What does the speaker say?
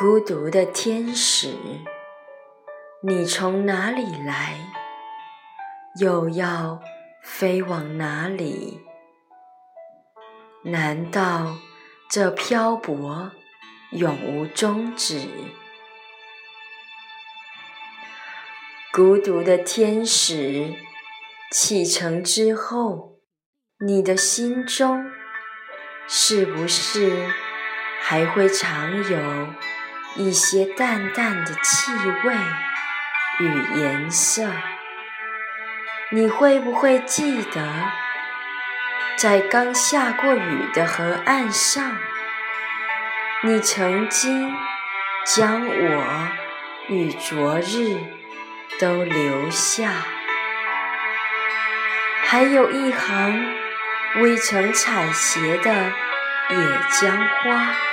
孤独的天使，你从哪里来？又要飞往哪里？难道这漂泊永无终止？孤独的天使，启程之后，你的心中是不是还会常有？一些淡淡的气味与颜色，你会不会记得，在刚下过雨的河岸上，你曾经将我与昨日都留下，还有一行未曾采撷的野姜花。